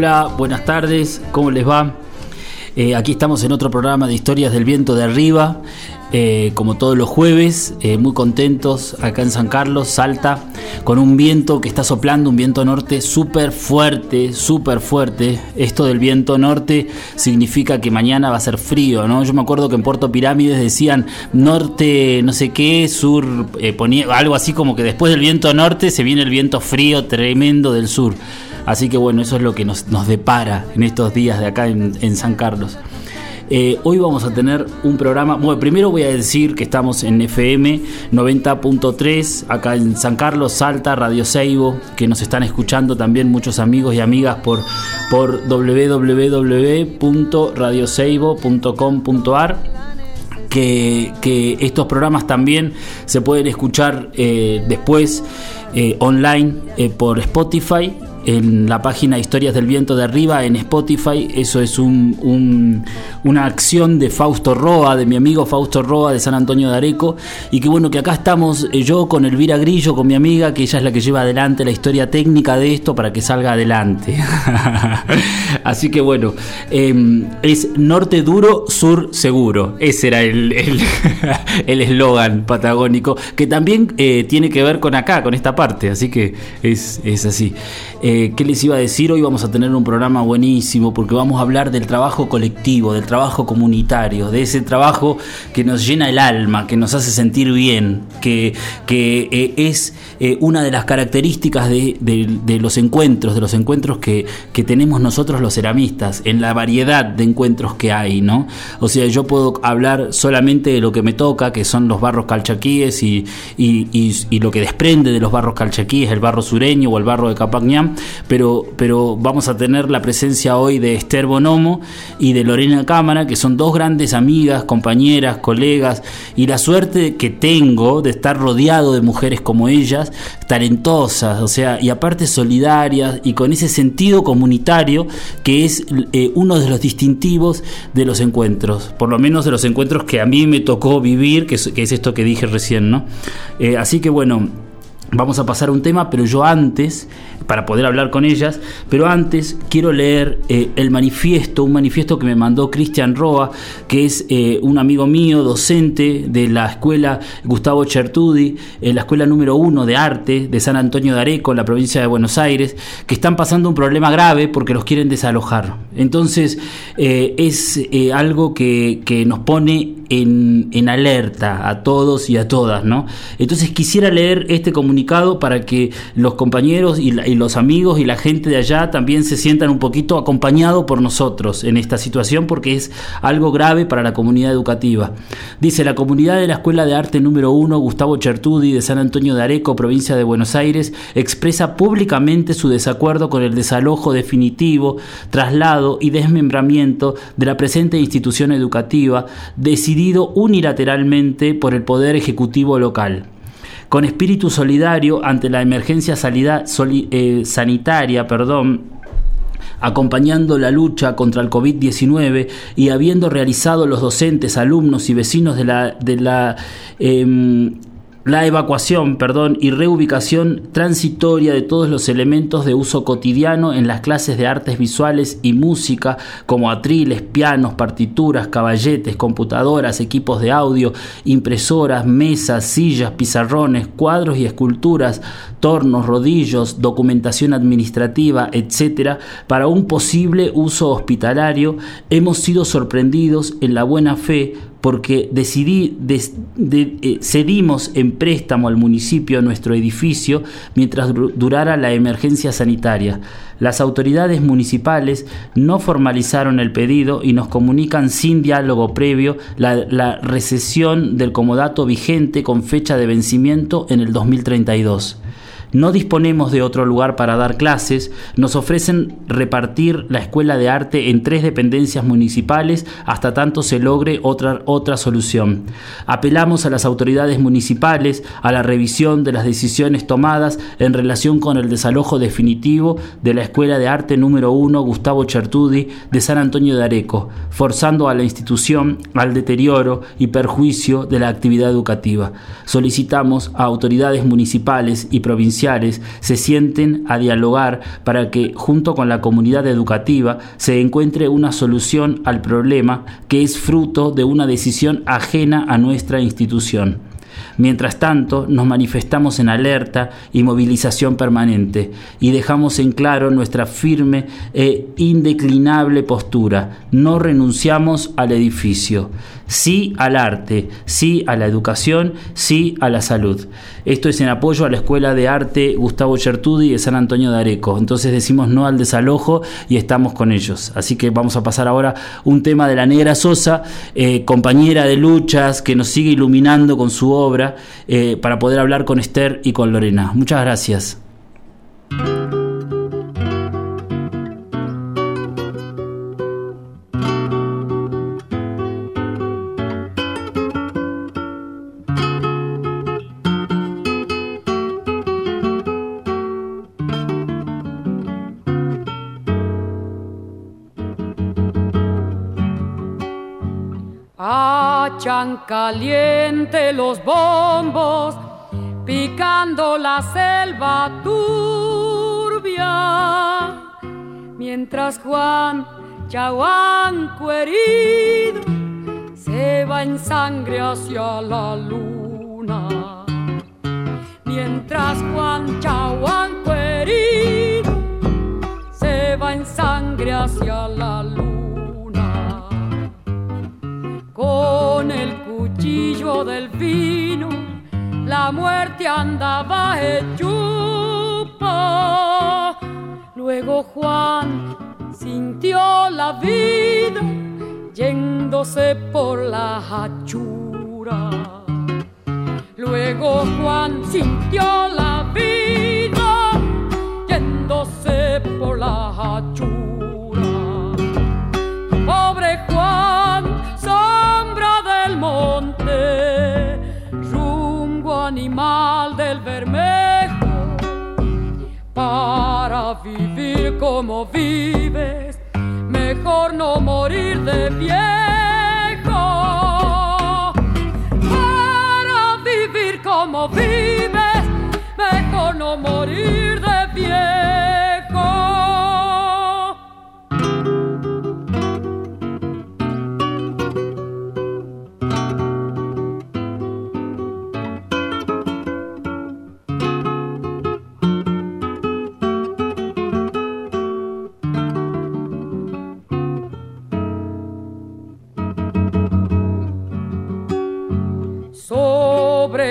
Hola, buenas tardes, ¿cómo les va? Eh, aquí estamos en otro programa de Historias del Viento de Arriba, eh, como todos los jueves, eh, muy contentos acá en San Carlos, Salta, con un viento que está soplando, un viento norte súper fuerte, súper fuerte. Esto del viento norte significa que mañana va a ser frío, ¿no? Yo me acuerdo que en Puerto Pirámides decían norte, no sé qué, sur, ponía algo así como que después del viento norte se viene el viento frío tremendo del sur. Así que bueno, eso es lo que nos, nos depara en estos días de acá en, San Carlos. Eh, hoy vamos a tener un programa. Bueno, primero voy a decir que estamos en FM 90.3, acá en San Carlos, Salta, Radio Seibo, que nos están escuchando también muchos amigos y amigas por, por www.radioseibo.com.ar que, estos programas también se pueden escuchar eh, después eh, online por Spotify en la página Historias del Viento de Arriba en Spotify. Eso es un, un- una acción de Fausto Roa, de mi amigo Fausto Roa de San Antonio de Areco. Y que bueno, que acá estamos eh, yo con Elvira Grillo, con mi amiga, que ella es la que lleva adelante la historia técnica de esto para que salga adelante. Así que bueno, eh, es norte duro, sur seguro. Ese era el el- el eslogan patagónico, que también eh, tiene que ver con acá, con esta parte. Así que es, es así. ¿Qué les iba a decir? Hoy vamos a tener un programa buenísimo porque vamos a hablar del trabajo colectivo, del trabajo comunitario, de ese trabajo que nos llena el alma, que nos hace sentir bien, que, que eh, es eh, una de las características de, los encuentros, de los encuentros que, que tenemos nosotros los ceramistas, en la variedad de encuentros que hay, ¿no? O sea, yo puedo hablar solamente de lo que me toca, que son los barros calchaquíes y, y, lo que desprende de los barros calchaquíes, el barro sureño o el barro de Capacñán, pero, pero vamos a tener la presencia hoy de Esther Bonomo y de Lorena Cámara, que son dos grandes amigas, compañeras, colegas, y la suerte que tengo de estar rodeado de mujeres como ellas, talentosas, o sea, y aparte solidarias y con ese sentido comunitario que es eh, uno de los distintivos de los encuentros, por lo menos de los encuentros que a mí me tocó vivir, que es, esto que dije recién, ¿no? Eh, así que bueno. Vamos a pasar a un tema, pero yo antes, para poder hablar con ellas, pero antes quiero leer eh, el manifiesto, un manifiesto que me mandó Cristian Roa, que es eh, un amigo mío, docente de la escuela Gustavo Chertudi, la escuela número uno de arte de San Antonio de Areco, en la provincia de Buenos Aires, que están pasando un problema grave porque los quieren desalojar. Entonces, eh, es algo que, que nos pone en, alerta a todos y a todas, ¿no? Entonces quisiera leer este comunicado para que los compañeros y, los amigos y la gente de allá también se sientan un poquito acompañados por nosotros en esta situación porque es algo grave para la comunidad educativa. Dice, la comunidad de la Escuela de Arte número 1, Gustavo Chertudi, de San Antonio de Areco, provincia de Buenos Aires, expresa públicamente su desacuerdo con el desalojo definitivo, traslado y desmembramiento de la presente institución educativa, unilateralmente por el Poder Ejecutivo local. Con espíritu solidario ante la emergencia eh, sanitaria, perdón, acompañando la lucha contra el COVID-19 y habiendo realizado los docentes, alumnos y vecinos de la, de la em, la evacuación, perdón, y reubicación transitoria de todos los elementos de uso cotidiano en las clases de artes visuales y música, como atriles, pianos, partituras, caballetes, computadoras, equipos de audio, impresoras, mesas, sillas, pizarrones, cuadros y esculturas, tornos, rodillos, documentación administrativa, etc., para un posible uso hospitalario, hemos sido sorprendidos en la buena fe porque decidí, eh, cedimos en préstamo al municipio nuestro edificio mientras durara la emergencia sanitaria. Las autoridades municipales no formalizaron el pedido y nos comunican sin diálogo previo la, la recesión del comodato vigente con fecha de vencimiento en el 2032 no disponemos de otro lugar para dar clases, nos ofrecen repartir la escuela de arte en tres dependencias municipales hasta tanto se logre otra, otra solución. Apelamos a las autoridades municipales a la revisión de las decisiones tomadas en relación con el desalojo definitivo de la escuela de arte número 1 Gustavo Chertudi de San Antonio de Areco, forzando a la institución al deterioro y perjuicio de la actividad educativa. Solicitamos a autoridades municipales y provinciales se sienten a dialogar para que, junto con la comunidad educativa, se encuentre una solución al problema que es fruto de una decisión ajena a nuestra institución. Mientras tanto, nos manifestamos en alerta y movilización permanente y dejamos en claro nuestra firme e indeclinable postura. No renunciamos al edificio. Sí al arte, sí a la educación, sí a la salud. Esto es en apoyo a la Escuela de Arte Gustavo Chertudi de San Antonio de Areco. Entonces decimos no al desalojo y estamos con ellos. Así que vamos a pasar ahora un tema de la Negra Sosa, eh, compañera de luchas que nos sigue iluminando con su obra eh, para poder hablar con Esther y con Lorena. Muchas gracias. Caliente los bombos, picando la selva turbia, mientras Juan Chahuanco herido se va en sangre hacia la luna, mientras Juan Chahuanco herido se va en sangre hacia la luna. Del vino, la muerte andaba hechupa. Luego Juan sintió la vida yéndose por la hachura. Luego Juan sintió la vida yéndose por la hachura. Pobre Juan, animal del Bermejo, para vivir como vives, mejor no morir de viejo. Para vivir como vives, mejor no morir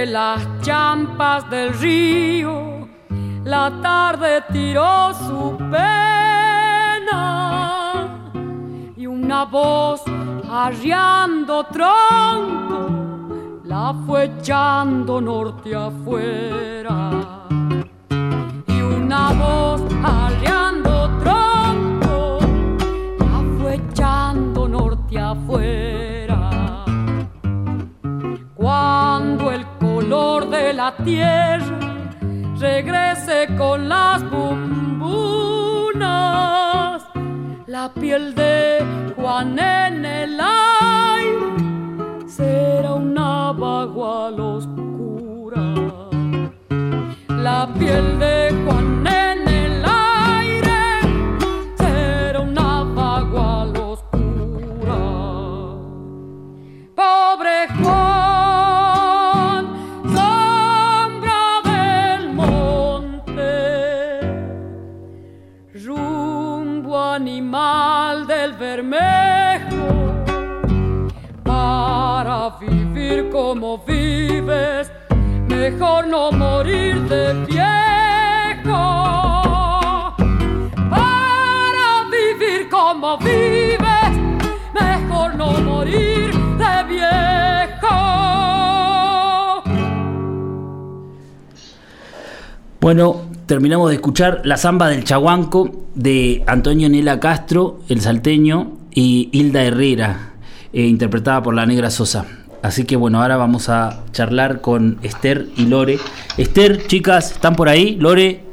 las champas del río, la tarde tiró su pena y una voz arriando tronco la fue echando norte afuera. Y una voz arriando tronco la fue echando norte afuera. tierra regrese con las bumbunas, la piel de Juan en el aire será una bagual oscura, la piel de Juan no morir de viejo. Para vivir como vives, mejor no morir de viejo. Bueno, terminamos de escuchar La Zamba del Chaguanco de Antonio Nela Castro, el salteño, y Hilda Herrera, eh, interpretada por la Negra Sosa. Así que bueno, ahora vamos a charlar con Esther y Lore. Esther, chicas, ¿están por ahí? Lore.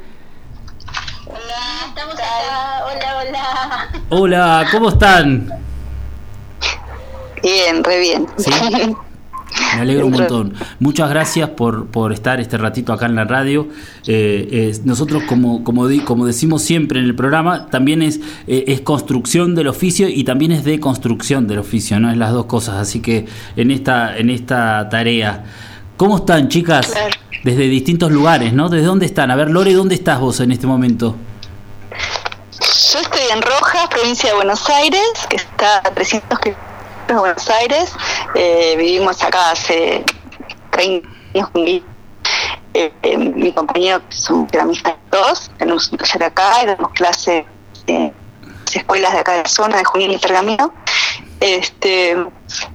Hola, estamos acá. Hola, hola. Hola, ¿cómo están? Bien, re bien. ¿Sí? Me alegro un montón. Muchas gracias por, por estar este ratito acá en la radio. Eh, eh, nosotros, como, como, di- como decimos siempre en el programa, también es, eh, es construcción del oficio y también es deconstrucción del oficio, ¿no? Es las dos cosas. Así que en esta, en esta tarea. ¿Cómo están, chicas? Claro. Desde distintos lugares, ¿no? ¿Desde dónde están? A ver, Lore, ¿dónde estás vos en este momento? Yo estoy en Rojas, provincia de Buenos Aires, que está a 300 kilómetros de Buenos Aires. Eh, vivimos acá hace 30 años eh, eh, mi compañero, que son ceramistas todos, tenemos un taller acá y damos clases en las escuelas de acá de la zona de Junín y Pergamino. Este,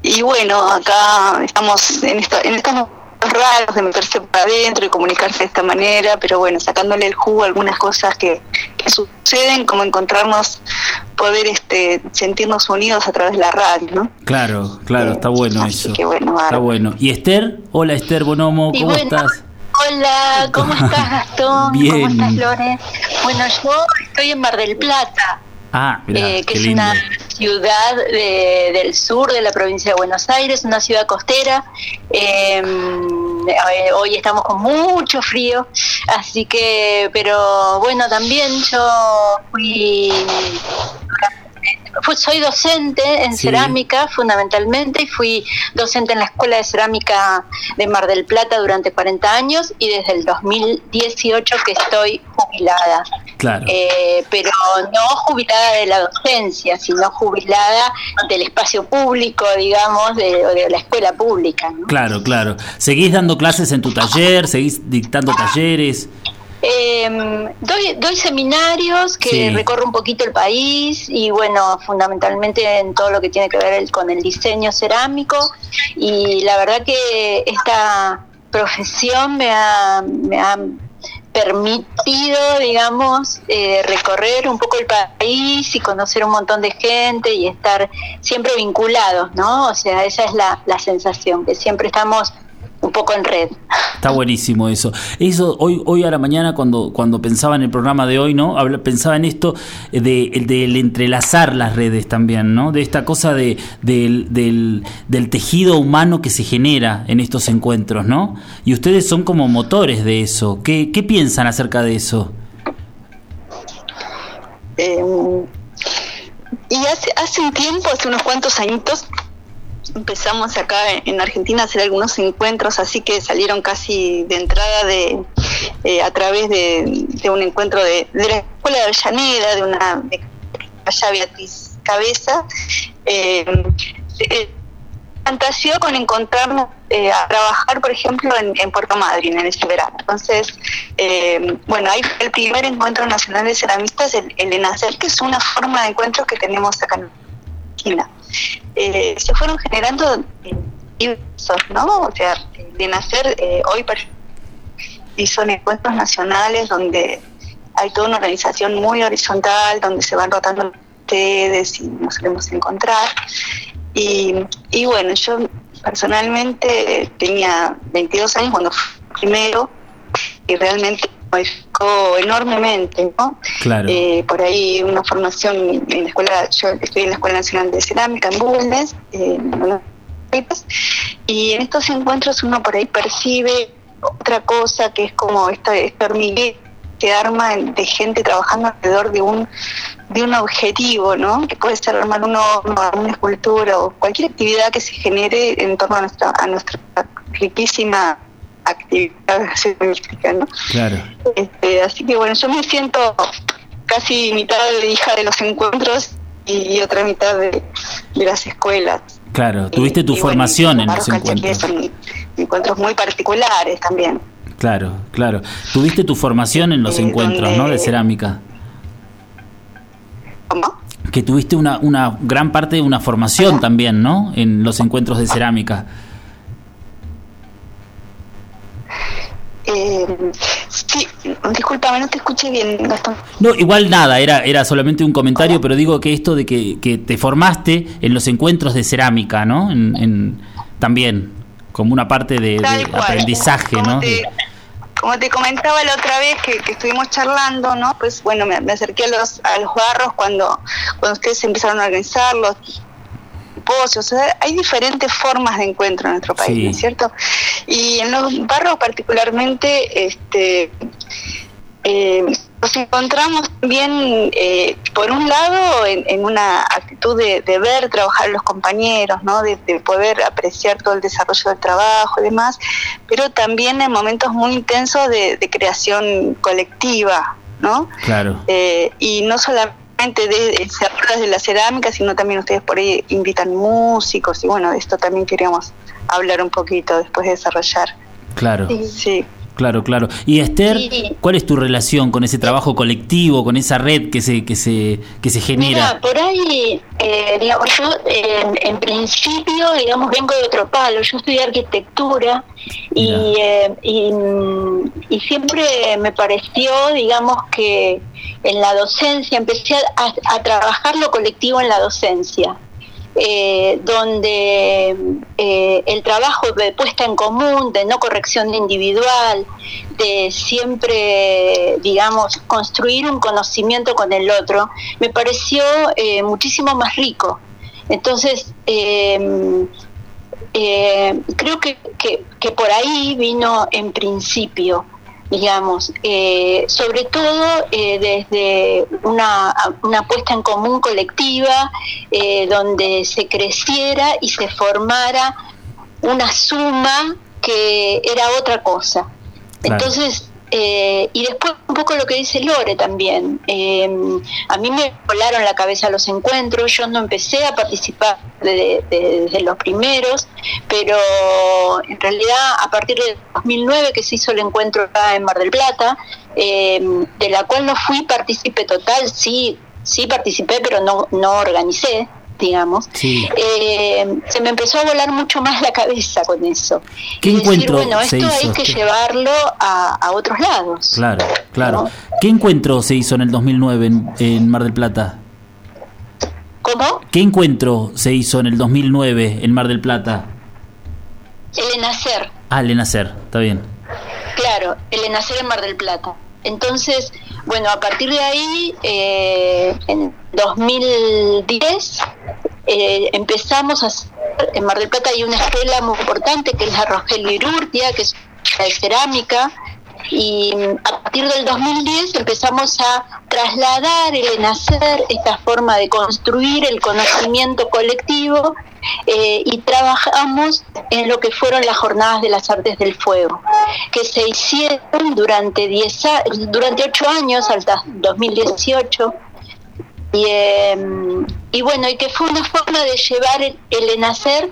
y bueno, acá estamos en, esto, en estos raros de meterse para adentro y comunicarse de esta manera, pero bueno, sacándole el jugo a algunas cosas que, que suceden, como encontrarnos, poder este, sentirnos unidos a través de la radio, ¿no? Claro, claro, está bueno Así eso. que bueno, Está bueno. ¿Y Esther? Hola, Esther Bonomo, ¿cómo bueno, estás? Hola, ¿cómo estás Gastón? Bien. ¿Cómo estás Lore? Bueno, yo estoy en Mar del Plata, Ah, eh, que es lindo. una ciudad de- del sur de la provincia de Buenos Aires, una ciudad costera. Eh, eh, hoy estamos con mucho frío, así que, pero bueno, también yo Fui- soy docente en Sí. cerámica fundamentalmente y fui docente en la Escuela de Cerámica de Mar del Plata durante 40 años y desde el 2018 que estoy jubilada. Claro. Eh, pero no jubilada de la docencia, sino jubilada del espacio público, digamos, de, de la escuela pública. ¿no? Claro, claro. ¿Seguís dando clases en tu taller? ¿Seguís dictando talleres? Eh, doy, doy seminarios que Sí. recorro un poquito el país y bueno, fundamentalmente en todo lo que tiene que ver el- con el diseño cerámico y la verdad que esta profesión me ha, me ha permitido, digamos, eh, recorrer un poco el país y conocer un montón de gente y estar siempre vinculados, ¿no? O sea, esa es la, la sensación, que siempre estamos un poco en red. Está buenísimo eso. Eso hoy hoy a la mañana cuando cuando pensaba en el programa de hoy, ¿no? Habla- pensaba en esto eh, de el del entrelazar las redes también, ¿no? De esta cosa de del, del, del tejido humano que se genera en estos encuentros, ¿no? Y ustedes son como motores de eso. ¿Qué, qué piensan acerca de eso? Eh, y hace, hace un tiempo, hace unos cuantos añitos, empezamos acá en- en Argentina a hacer algunos encuentros, así que salieron casi de entrada de eh, a través de, de un encuentro de, de la Escuela de Avellaneda, de una de allá Beatriz Cabeza. Eh, eh, con encontrarnos eh, a trabajar, por ejemplo, en, Puerto Madryn en ese verano. Entonces, eh, bueno, ahí el primer encuentro nacional de ceramistas, el, el ENACER, que es una forma de encuentro que tenemos acá en Eh, se fueron generando eh, diversos, ¿no? O sea, el ENACER eh, hoy y son encuentros nacionales donde hay toda una organización muy horizontal, donde se van rotando ustedes y nos solemos encontrar. Y, y bueno, yo personalmente tenía 22 años cuando fui primero y realmente modificó enormemente, ¿no? Claro. Eh, por ahí una formación en la escuela, yo estoy en la Escuela Nacional de Cerámica en Bulnes, eh, y en estos encuentros uno por ahí percibe otra cosa que es como esta, esta hormiguero que arma de gente trabajando alrededor de un de un objetivo, ¿no? Que puede ser armar un horno, una escultura o cualquier actividad que se genere en torno a nuestra, a nuestra riquísima actividad científica, ¿no? Claro. Este, así que bueno, yo me siento casi mitad de hija de los encuentros y otra mitad de, de las escuelas. Claro, tuviste tu Y- y bueno, formación en los encuentros. Son encuentros muy particulares también. Claro, claro. Tuviste tu formación en los Eh, encuentros, donde- ¿no? De cerámica. ¿Cómo? Que tuviste una, una gran parte de una formación también, ¿no? En los encuentros de cerámica. Eh, sí, discúlpame, no te escuché bien, Gastón. No, igual nada, era, era solamente un comentario, pero digo que esto de que, que te formaste en los encuentros de cerámica, ¿no? En, en- también, como una parte de, aprendizaje, como ¿no? Te, como te comentaba la otra vez que, que estuvimos charlando, ¿no? Pues bueno, me, me acerqué a los, a los barros cuando, cuando ustedes empezaron a organizar pozos. O sea, hay diferentes formas de encuentro en nuestro país, Sí. ¿no es cierto? Y en los barros particularmente, este... eh, nos encontramos también, eh, por un lado, en, en una actitud de, de ver trabajar a los compañeros, ¿no? de, de poder apreciar todo el desarrollo del trabajo y demás, pero también en momentos muy intensos de, de creación colectiva, ¿no? Claro. Eh, y no solamente de cerradas de la cerámica, sino también ustedes por ahí invitan músicos y bueno, de esto también queríamos hablar un poquito después de desarrollar. Claro, Sí. Claro, claro. Y Esther, Sí. ¿cuál es tu relación con ese trabajo colectivo, con esa red que se, que se, que se genera? Mira, por ahí, eh, digamos, yo en, en principio, digamos, vengo de otro palo. Yo estudié arquitectura y, eh, y, y siempre me pareció, digamos, que en la docencia empecé a, a trabajar lo colectivo en la docencia. Eh, donde eh, el trabajo de puesta en común, de no corrección individual, de siempre, digamos, construir un conocimiento con el otro, me pareció eh, muchísimo más rico. Entonces, eh, eh, creo que, que por ahí vino en principio, digamos, eh, sobre todo eh, desde una, una puesta en común colectiva, eh, donde se creciera y se formara una suma que era otra cosa. Claro. Entonces, eh, y después un poco lo que dice Lore también. Eh, a mí me volaron la cabeza los encuentros, yo no empecé a participar de- de- desde los primeros, pero en realidad a partir de 2009 que se hizo el encuentro acá en Mar del Plata, eh, de la cual no fui partícipe total, sí, sí participé, pero no, no organicé digamos, Sí. eh, se me empezó a volar mucho más la cabeza con eso. ¿Qué Y encuentro decir, bueno, se esto hizo, hay que llevarlo a, a otros lados. Claro, claro. ¿no? ¿Qué encuentro se hizo en el 2009 en, en Mar del Plata? ¿Cómo? ¿Qué encuentro se hizo en el 2009 en Mar del Plata? El Enacer, Ah, el Enacer, está bien. claro, el Enacer en Mar del Plata. Entonces, bueno, a partir de ahí, eh, en 2010, eh, empezamos a hacer, en Mar del Plata hay una escuela muy importante que es la Rogelio Irurtia, que es de cerámica, y mm, a partir del 2010 empezamos a trasladar el enacer, esta forma de construir el conocimiento colectivo, eh, y trabajamos en lo que fueron las jornadas de las artes del fuego, que se hicieron durante 10 a- durante 8 años, hasta 2018. Y, eh, y bueno, y que fue una forma de llevar el, el enacer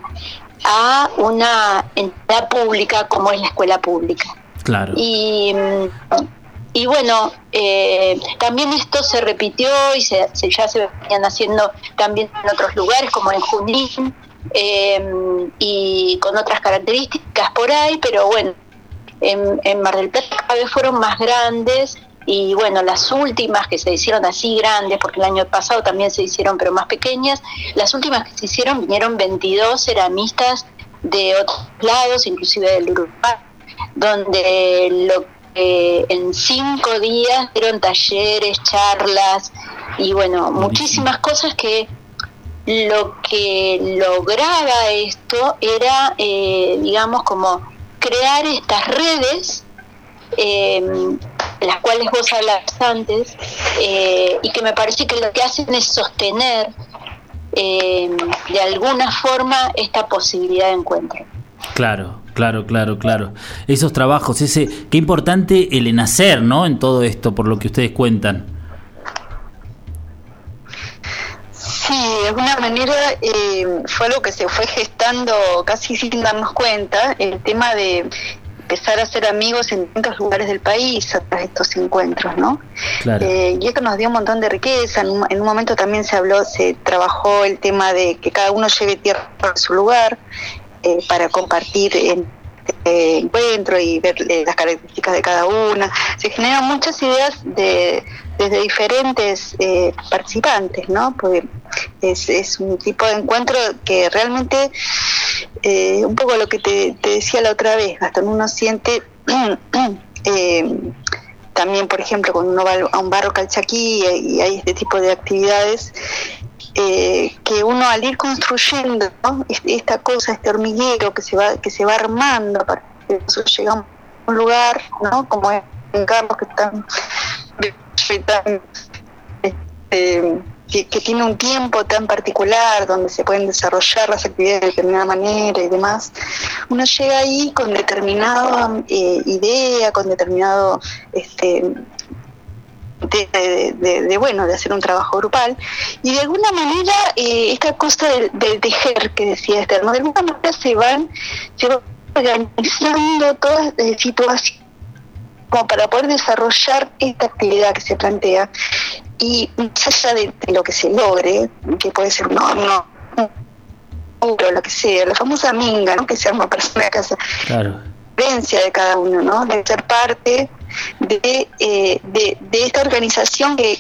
a una entidad pública como es la escuela pública. Claro. Y, mm, y bueno, eh, también esto se repitió y se, ya se venían haciendo también en otros lugares, como en Junín, eh, y con otras características por ahí, pero bueno, en, en Mar del Plata cada vez fueron más grandes y bueno, las últimas que se hicieron así grandes, porque el año pasado también se hicieron pero más pequeñas, las últimas que se hicieron vinieron 22 ceramistas de otros lados, inclusive del Uruguay, donde lo que en cinco días dieron talleres, charlas y bueno, muchísimas cosas que lo que lograba esto era, eh, digamos, como crear estas redes eh, las cuales vos hablas antes, eh, y que me parece que lo que hacen es sostener eh, de alguna forma esta posibilidad de encuentro. Claro, claro, claro, claro. Esos trabajos, ese, qué importante el enacer, ¿no? En todo esto, por lo que ustedes cuentan. Sí, de alguna manera eh, fue algo que se fue gestando casi sin darnos cuenta, el tema de empezar a ser amigos en distintos lugares del país a través de estos encuentros, ¿no? Eh, y esto nos dio un montón de riqueza. En un, momento también se habló, se trabajó el tema de que cada uno lleve tierra a su lugar eh, para compartir en este encuentro y ver eh, las características de cada una. Se generan muchas ideas de, desde diferentes participantes, ¿no? Porque es, es un tipo de encuentro que realmente eh, un poco lo que te, decía la otra vez, Gastón, uno siente eh, también, por ejemplo, cuando uno va a un barro calchaquí y hay este tipo de actividades, eh, que uno al ir construyendo esta cosa, este hormiguero que se va que se va armando para que eso llegue a un lugar, ¿no? como en Carlos que están, están este, que, tiene un tiempo tan particular donde se pueden desarrollar las actividades de determinada manera y demás, uno llega ahí con determinada eh, idea, con determinado este, de, bueno de hacer un trabajo grupal y de alguna manera eh, esta cosa del, tejer que decía Esther de alguna manera se van se van organizando todas las eh, situaciones como para poder desarrollar esta actividad que se plantea y más allá de, lo que se logre, que puede ser un horno, o lo que sea, la famosa minga, ¿no? que se arma persona de casa. Claro. de cada uno, ¿no? De ser parte de, eh, de, esta organización que,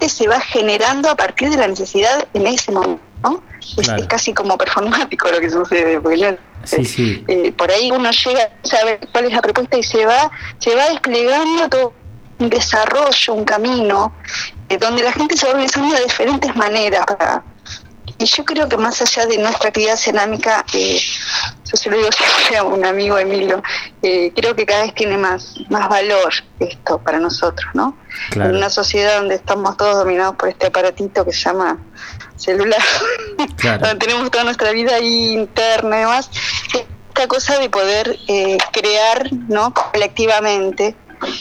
que se va generando a partir de la necesidad en ese momento, ¿no? Es, casi como performático lo que sucede, porque eh, por ahí uno llega a saber cuál es la propuesta y se va, se va desplegando todo un desarrollo, un camino, eh, donde la gente se va organizando de diferentes maneras. Y yo creo que más allá de nuestra actividad cerámica, eh, yo se lo digo siempre a un amigo Emilio, eh, creo que cada vez tiene más, más valor esto para nosotros, ¿no? En una sociedad donde estamos todos dominados por este aparatito que se llama celular, donde tenemos toda nuestra vida ahí interna y demás, esta cosa de poder eh, crear, ¿no? Colectivamente,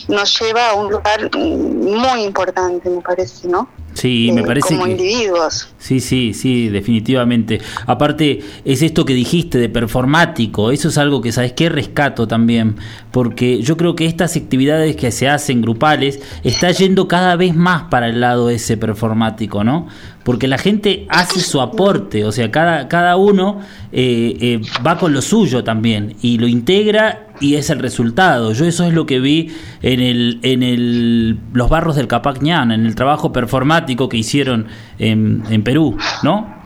nos lleva a un lugar muy importante, me parece, ¿no? Sí, me parece como individuos. Sí, sí, sí, definitivamente. Aparte, es esto que dijiste de performático, eso es algo que, ¿sabes qué? Rescato también, porque yo creo que estas actividades que se hacen grupales está yendo cada vez más para el lado ese performático, ¿no? Porque la gente hace su aporte, o sea, cada, cada uno eh, eh, va con lo suyo también y lo integra y es el resultado. Yo eso es lo que vi en el en el los barros del Capac en el trabajo performático que hicieron en, en Perú, ¿no?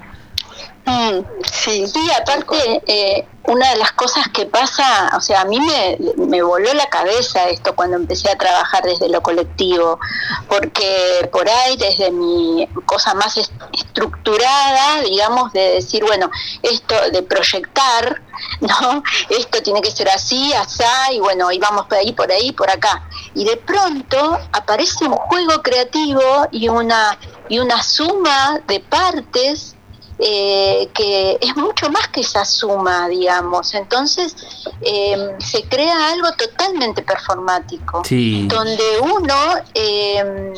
Mm, sí. sí, aparte, eh, una de las cosas que pasa, o sea, a mí me, me, voló la cabeza esto cuando empecé a trabajar desde lo colectivo, porque por ahí, desde mi cosa más estructurada, digamos, de decir, bueno, esto de proyectar, ¿no? Esto tiene que ser así, asá, y bueno, y vamos por ahí, por ahí, por acá. Y de pronto aparece un juego creativo y una, y una suma de partes eh, que es mucho más que esa suma, digamos. Entonces em, se crea algo totalmente performático, donde uno em,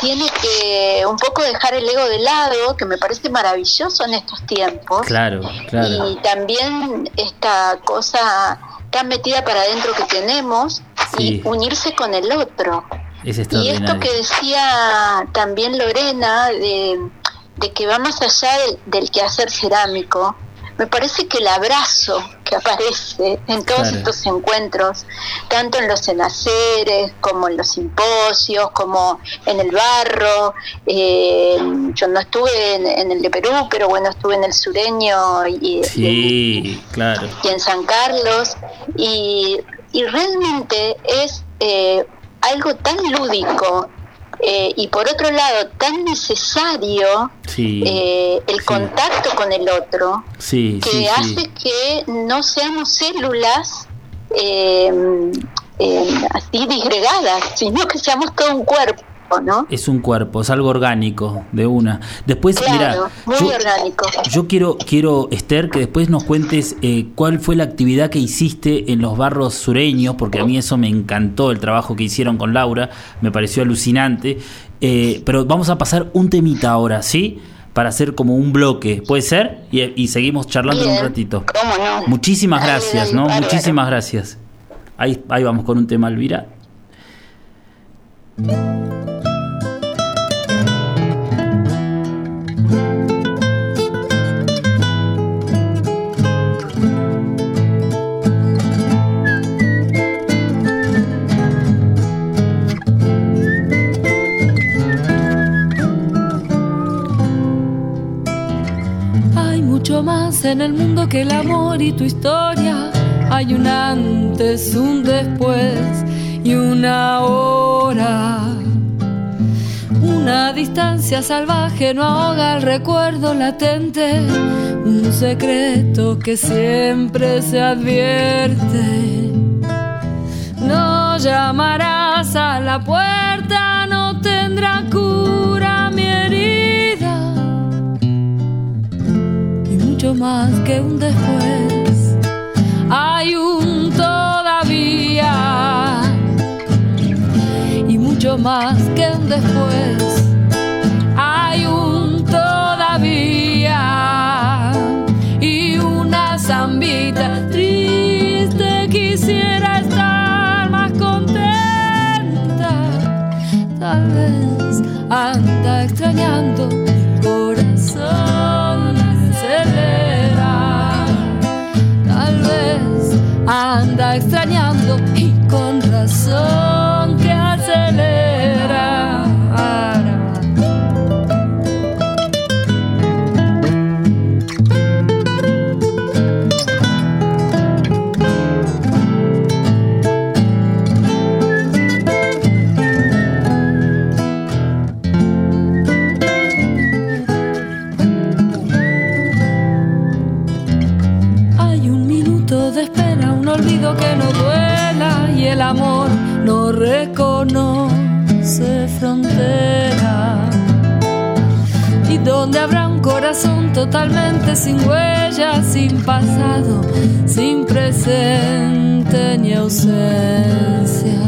tiene que un poco dejar el ego de lado, que me parece maravilloso en estos tiempos. Claro, claro. Y también esta cosa tan metida para adentro que tenemos y unirse con el otro. y esto que decía también Lorena de de que va más allá del, quehacer cerámico, me parece que el abrazo que aparece en todos estos encuentros, tanto en los enaceres como en los simposios, como en el barro, eh, yo no estuve en, el de Perú, pero bueno, estuve en el sureño y, claro. y en San Carlos, y, realmente es eh, algo tan lúdico eh, y por otro lado tan necesario eh, el contacto con el otro, que hace que no seamos células eh, así disgregadas, sino que seamos todo un cuerpo. ¿No? Es un cuerpo, es algo orgánico, de una. Después, mira, yo, orgánico. Yo quiero, quiero, Esther, que después nos cuentes eh, cuál fue la actividad que hiciste en los barros sureños, porque a mí eso me encantó, el trabajo que hicieron con Laura, me pareció alucinante. Eh, pero vamos a pasar un temita ahora, ¿sí? Para hacer como un bloque, ¿puede ser? Y, seguimos charlando un ratito. ¿Cómo no? Muchísimas gracias, ¿no? Muchísimas gracias. Ahí, ahí vamos con un tema, Elvira. En el mundo que el amor y tu historia. Hay un antes, un después y una hora. Una distancia salvaje no ahoga el recuerdo latente, un secreto que siempre se advierte. No llamarás a la puerta, más que un después, hay un todavía mucho más que un después. Hay un todavía y una zambita triste. Quisiera estar más contenta. Tal vez anda extrañando anda extrañando totalmente sin huella, sin pasado, sin presente ni ausencia.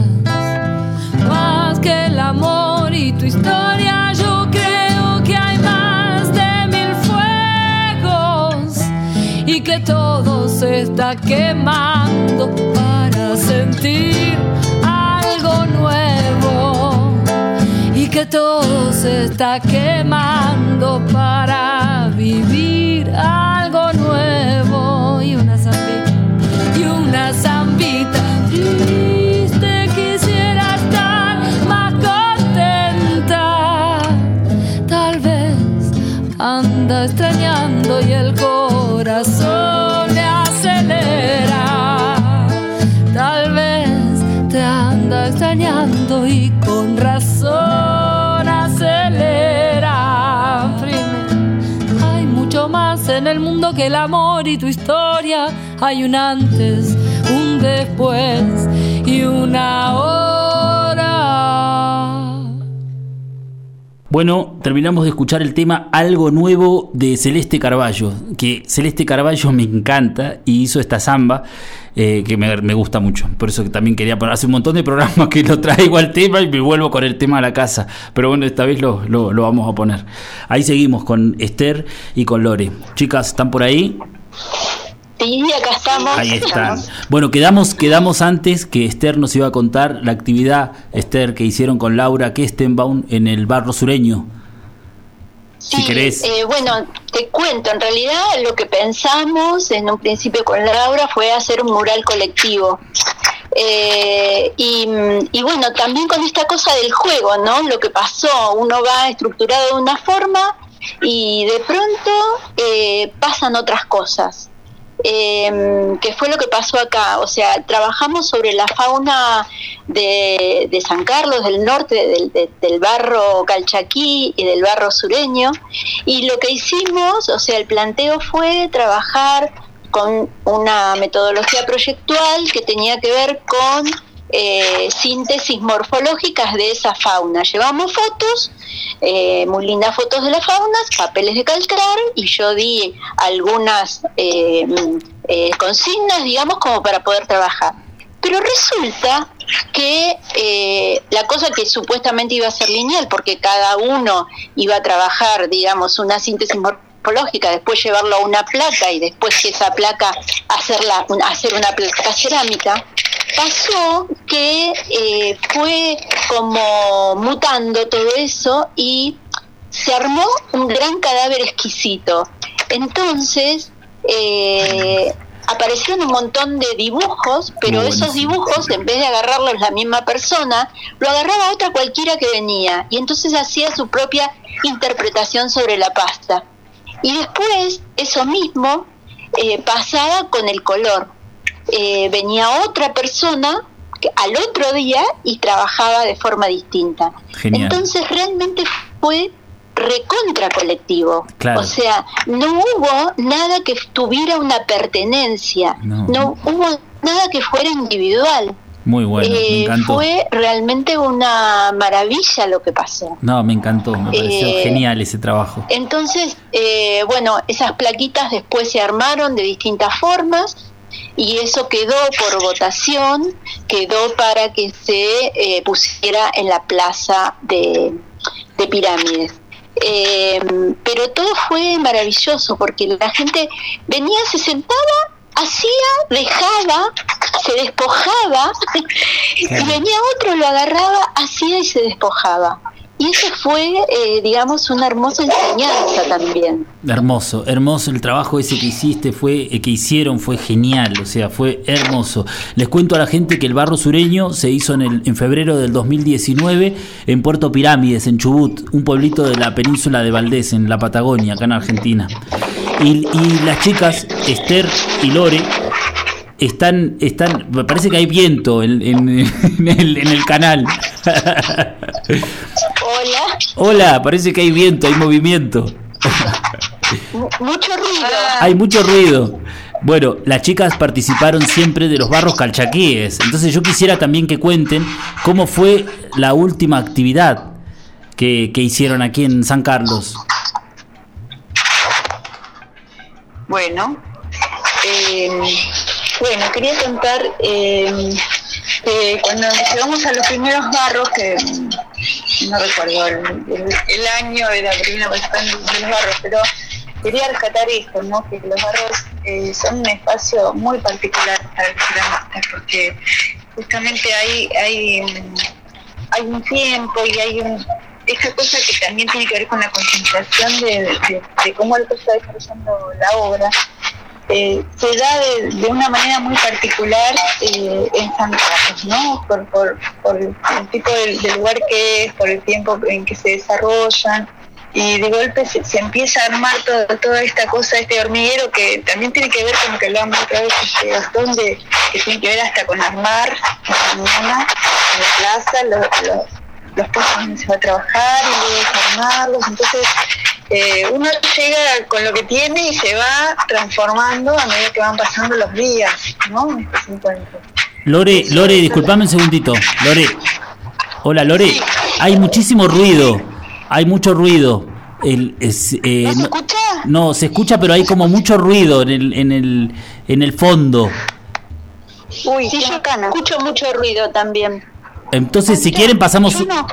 Más que el amor y tu historia, yo creo que hay más de mil fuegos y que todo se está quemando para sentir nuevo y que todo se está quemando para vivir el amor y tu historia. Hay un antes, un después y una hora. Bueno, terminamos de escuchar el tema Algo Nuevo de Celeste Carballo, que Celeste Carballo me encanta y hizo esta samba eh, que me, gusta mucho. Por eso también quería poner, hace un montón de programas que lo traigo al tema y me vuelvo con el tema a la casa, pero bueno, esta vez lo, lo, lo vamos a poner. Ahí seguimos con Esther y con Lore. Chicas, ¿están por ahí? Sí, acá estamos. Ahí están. Bueno, quedamos, quedamos antes que Esther nos iba a contar la actividad, Esther, que hicieron con Laura Kestenbaum en el barro sureño. si querés. Eh, bueno, te cuento, en realidad lo que pensamos en un principio con Laura fue hacer un mural colectivo. Eh, y, y, bueno, también con esta cosa del juego, ¿no? Lo que pasó, uno va estructurado de una forma y de pronto eh, pasan otras cosas. Eh, que fue lo que pasó acá. O sea, trabajamos sobre la fauna de, San Carlos, del norte, del, de- del barro calchaquí y del barro sureño. Y lo que hicimos, o sea, el planteo fue trabajar con una metodología proyectual que tenía que ver con eh, síntesis morfológicas de esa fauna. Llevamos fotos, eh, muy lindas fotos de las faunas, papeles de calcar y yo di algunas eh, consignas, digamos, como para poder trabajar. Pero resulta que la cosa que supuestamente iba a ser lineal, porque cada uno iba a trabajar, digamos, una síntesis morfológica, después llevarlo a una placa y después que esa placa hacerla, hacer una placa cerámica, pasó que eh, fue como mutando todo eso y se armó un gran cadáver exquisito. Entonces, eh, aparecieron un montón de dibujos, pero Muy esos dibujos, en vez de agarrarlos la misma persona, lo agarraba otra cualquiera que venía. Y entonces hacía su propia interpretación sobre la pasta. Y después, eso mismo eh, pasaba con el color. Eh, venía otra persona que- al otro día y trabajaba de forma distinta. Genial. Entonces realmente fue recontra colectivo. Claro. O sea, no hubo nada que tuviera una pertenencia, No. no, hubo nada que fuera individual. Muy bueno, me Eh, encantó. fue realmente una maravilla lo que pasó. No, me encantó, me pareció Eh, genial ese trabajo. Entonces, eh, bueno, esas plaquitas después se armaron de distintas formas y eso quedó por votación, quedó para que se eh, pusiera en la plaza de, de pirámides. Eh, pero todo fue maravilloso porque la gente venía, se sentaba, hacía, dejaba, se despojaba y venía otro, lo agarraba, hacía y se despojaba. Y eso fue, eh, digamos, una hermosa enseñanza también. Hermoso, hermoso el trabajo ese que hiciste, fue eh, que hicieron, fue genial, o sea, fue hermoso. Les cuento a la gente que el barro sureño se hizo en, el, en febrero del 2019 en Puerto Pirámides, en Chubut, un pueblito de la península de Valdés, en la Patagonia, acá en Argentina. Y, y las chicas, Esther y Lore, están, están, parece que hay viento en, en- en el, en el canal. Hola, parece que hay viento, hay movimiento. mu- mucho ruido. Hay mucho ruido. Bueno, las chicas participaron siempre de los barros calchaquíes. Entonces yo quisiera también que cuenten cómo fue la última actividad que, que hicieron aquí en San Carlos. Bueno, eh, bueno, quería contar eh, que cuando llegamos a los primeros barros, que mm, no recuerdo el, el- año de la primera participación de los barros, pero quería rescatar esto, ¿no? que los barros eh, son un espacio muy particular para el ceramista, porque justamente hay, hay, mm, hay un tiempo y hay un, esa cosa que también tiene que ver con la concentración de- de cómo el otro está desarrollando la obra, eh, se da de, de una manera muy particular eh, en San Carlos, ¿no? Por, por, por el tipo de, de lugar que es, por el tiempo en que se desarrollan. Y de golpe se, empieza a armar todo- toda esta cosa, este hormiguero que también tiene que ver con lo que hablamos otra vez, este Gastón, de, que tiene que ver hasta con armar la mañana, en la plaza, los, los, los puestos donde se va a trabajar y luego desarmarlos. Entonces, eh, uno llega con lo que tiene y se va transformando a medida que van pasando los días, ¿no? En estos encuentros. Lore, Lore, disculpame un segundito. Lore. Hola, Lore. Hay muchísimo ruido. Hay mucho ruido. El, es, eh, ¿No se escucha? no, se escucha, pero hay como mucho ruido en el, en el, en el fondo. Uy, sí, yo escucho mucho ruido también. Entonces, si quieren, pasamos. No.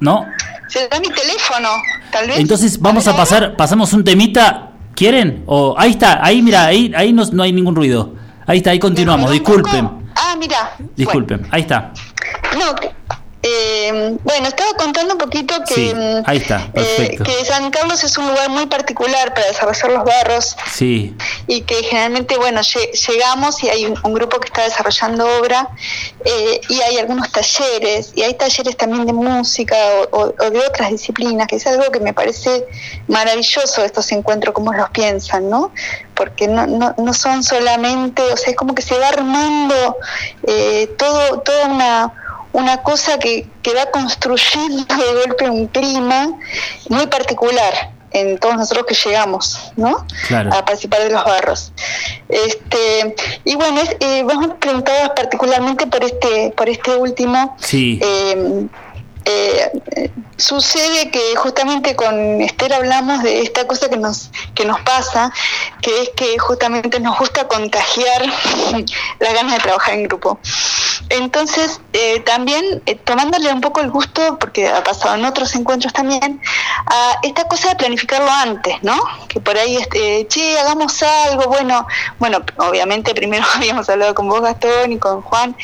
¿No? Se da mi teléfono, tal vez. Entonces vamos a pasar, pasamos un temita. ¿Quieren? O ahí está, ahí mira, ahí, ahí no, no hay ningún ruido. Ahí está, ahí continuamos. ¿Me Disculpen? Ah, mira. disculpen. Ahí está. No, Eh, bueno, estaba contando un poquito que, Sí, ahí está, eh, que San Carlos es un lugar muy particular para desarrollar los barros. Sí, y que generalmente, bueno, lle- llegamos y hay un, un grupo que está desarrollando obra eh, y hay algunos talleres y hay talleres también de música o, o- o de otras disciplinas, que es algo que me parece maravilloso estos encuentros, como los piensan, ¿no? Porque no, no, no son solamente, o sea, es como que se va armando eh, todo, toda una una cosa que, que va construyendo de golpe un clima muy particular en todos nosotros que llegamos, ¿no? Claro. A participar de los barros. Este, y bueno, es, eh, vos me preguntabas particularmente por este, por este último. sí, Eh, eh, sucede que justamente con Esther hablamos de esta cosa que nos que nos pasa, que es que justamente nos gusta contagiar las ganas de trabajar en grupo. Entonces, eh, también eh, tomándole un poco el gusto, porque ha pasado en otros encuentros también, a esta cosa de planificarlo antes, ¿no? Que por ahí, este, che, hagamos algo, bueno, bueno, obviamente primero habíamos hablado con vos, Gastón, y con Juan,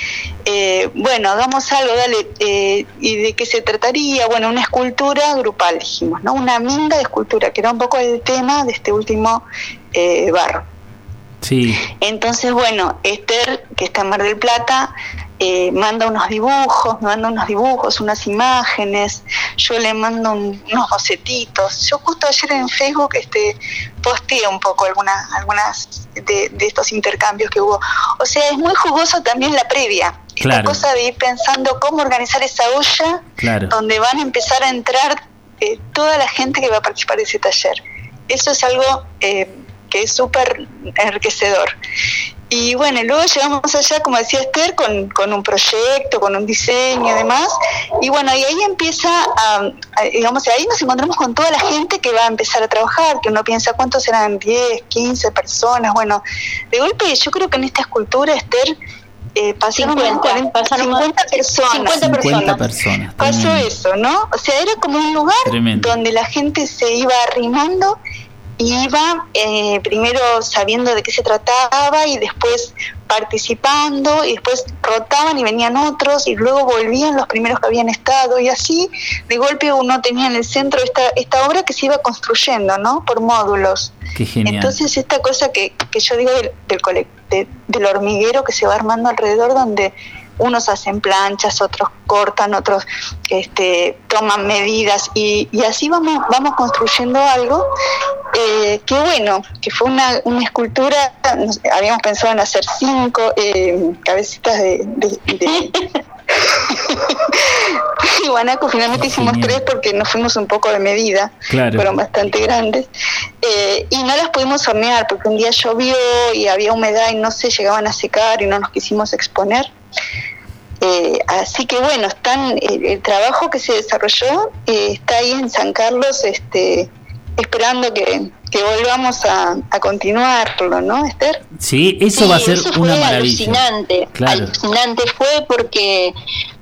eh, bueno, hagamos algo, dale, eh, ¿y de se trataría? Bueno, una escultura grupal, dijimos, ¿no? Una minga de escultura, que era un poco el tema de este último eh, barro. sí, Entonces, bueno, Esther, que está en Mar del Plata, eh, manda unos dibujos, me manda unos dibujos, unas imágenes, yo le mando un- unos bocetitos. Yo justo ayer en Facebook este, posteé un poco algunas algunas de, de estos intercambios que hubo. O sea, es muy jugoso también la previa. Claro. cosa de ir pensando cómo organizar esa olla claro. donde van a empezar a entrar eh, toda la gente que va a participar de ese taller. Eso es algo eh, que es súper enriquecedor. Y bueno, luego llegamos allá, como decía Esther, con, con un proyecto, con un diseño y demás. Y bueno, y ahí empieza, a, a- digamos, ahí nos encontramos con toda la gente que va a empezar a trabajar, que uno piensa cuántos serán 10, 15 personas. Bueno, de golpe yo creo que en esta escultura, Esther, eh, pasaron 50, 40, pasaron 50 personas. 50 50 personas. personas. Pasó eso, ¿no? O sea, era como un lugar Tremendo. donde la gente se iba arrimando y iba eh, primero sabiendo de qué se trataba y después participando y después rotaban y venían otros y luego volvían los primeros que habían estado y así de golpe uno tenía en el centro esta, esta obra que se iba construyendo, ¿no? Por módulos. Qué genial. Entonces esta cosa que, que yo digo del, del, de- del hormiguero que se va armando alrededor donde unos hacen planchas, otros cortan, otros este, toman medidas y, y así vamos, vamos construyendo algo eh, que bueno, que fue una, una escultura, habíamos pensado en hacer cinco eh, cabecitas de... de- de- y guanaco finalmente hicimos Genial. tres porque nos fuimos un poco de medida Claro. fueron bastante grandes eh, y no las pudimos hornear porque un día llovió y había humedad y no se llegaban a secar y no nos quisimos exponer Eh, así que bueno están el, el trabajo que se desarrolló eh, está ahí en San Carlos este esperando que, que volvamos a, a continuarlo no Esther Sí, eso Sí, va a ser eso una fue maravilla. Alucinante, Claro. alucinante fue porque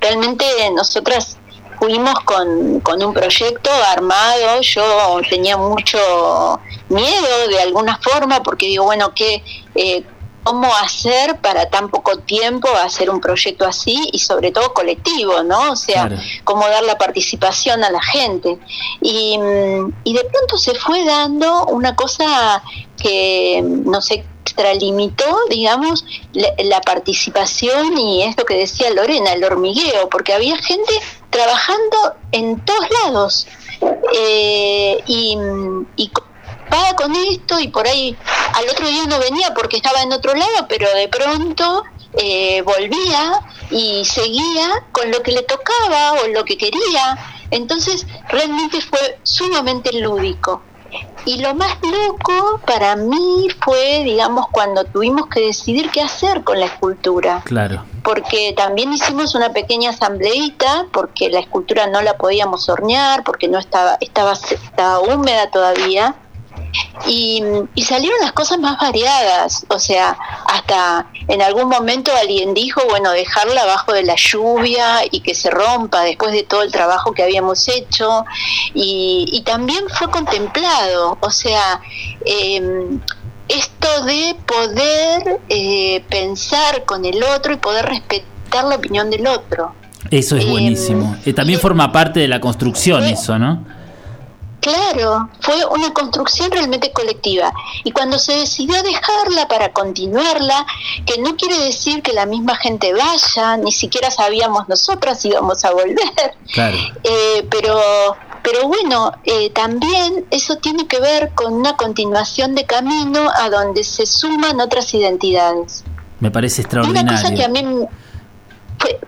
realmente nosotras fuimos con, con un proyecto armado, yo tenía mucho miedo de alguna forma porque digo, bueno, ¿qué, eh, ¿cómo hacer para tan poco tiempo hacer un proyecto así y sobre todo colectivo, ¿no? O sea, Claro. cómo dar la participación a la gente. Y, mm, y de pronto se fue dando una cosa que mm, nos extralimitó, digamos, la, la participación y esto que decía Lorena, el hormigueo, porque había gente trabajando en todos lados. Eh, y, mm, y con esto y por ahí al otro día no venía porque estaba en otro lado, pero de pronto eh, volvía y seguía con lo que le tocaba o lo que quería. Entonces realmente fue sumamente lúdico. Y lo más loco para mí fue, digamos, cuando tuvimos que decidir qué hacer con la escultura Claro. porque también hicimos una pequeña asambleíta, porque la escultura no la podíamos hornear, porque no estaba, estaba, estaba húmeda todavía. Y, y salieron las cosas más variadas, o sea, hasta en algún momento alguien dijo, bueno, dejarla abajo de la lluvia y que se rompa después de todo el trabajo que habíamos hecho, y, y también fue contemplado, o sea, em, esto de poder eh, pensar con el otro y poder respetar la opinión del otro. Eso es Eh, buenísimo. Eh, también forma parte de la construcción eso, ¿no? Claro, fue una construcción realmente colectiva. Y cuando se decidió dejarla para continuarla, que no quiere decir que la misma gente vaya, ni siquiera sabíamos nosotras si íbamos a volver. Claro. Eh, pero, pero bueno, eh, también eso tiene que ver con una continuación de camino a donde se suman otras identidades. Me parece Y Una cosa que a extraordinario.